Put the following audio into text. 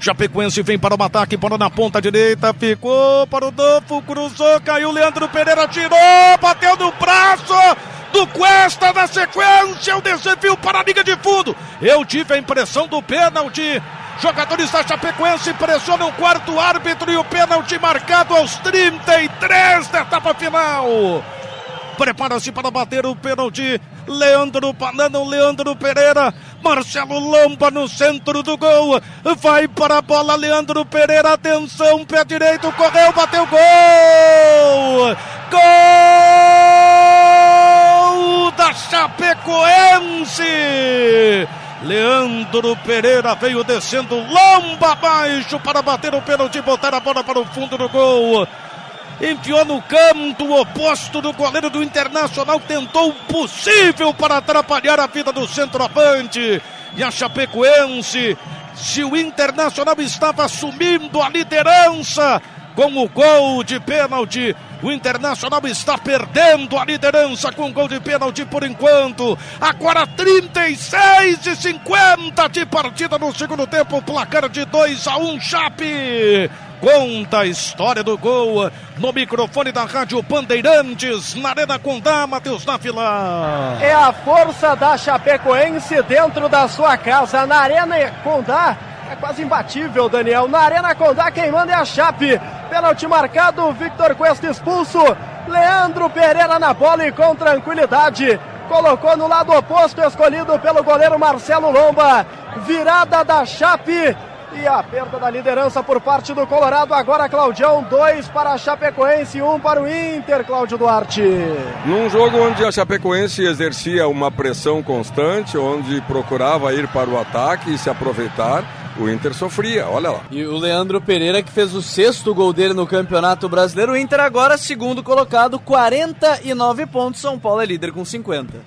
Chapecoense vem para o ataque, bola na ponta direita, ficou para o Dofo, cruzou, caiu Leandro Pereira, tirou, bateu no braço do Cuesta na sequência, o desafio para a liga de fundo. Eu tive a impressão do pênalti. Jogadores da Chapecoense pressionam o quarto árbitro e o pênalti marcado aos 33 da etapa final. Prepara-se para bater o pênalti. Leandro Panano, Leandro Pereira. Marcelo Lomba no centro do gol. Vai para a bola, Leandro Pereira. Atenção, pé direito, correu, bateu gol! Gol da Chapecoense! Leandro Pereira veio descendo lomba abaixo para bater o pênalti e botar a bola para o fundo do gol enfiou no canto oposto do goleiro do Internacional, tentou o possível para atrapalhar a vida do centroavante. E a Chapecoense, se o Internacional estava assumindo a liderança com o gol de pênalti, o Internacional está perdendo a liderança com gol de pênalti por enquanto. Agora 36 e 50 de partida no segundo tempo, placar de 2 a 1 Chape conta a história do gol no microfone da Rádio Bandeirantes, na Arena Condá, Matheus Návila. É a força da Chapecoense dentro da sua casa, na Arena Condá. É quase imbatível, Daniel. Na Arena Condá, quem manda é a Chape. Pênalti marcado, Victor Cuesta expulso. Leandro Pereira na bola e com tranquilidade. Colocou no lado oposto, escolhido pelo goleiro Marcelo Lomba. Virada da Chape e a perda da liderança por parte do Colorado. Agora, Claudião, dois para a Chapecoense, um para o Inter, Cláudio Duarte. Num jogo onde a Chapecoense exercia uma pressão constante, onde procurava ir para o ataque e se aproveitar. O Inter sofria, olha lá. E o Leandro Pereira que fez o sexto gol dele no Campeonato Brasileiro. O Inter agora segundo colocado, 49 pontos. São Paulo é líder com 50.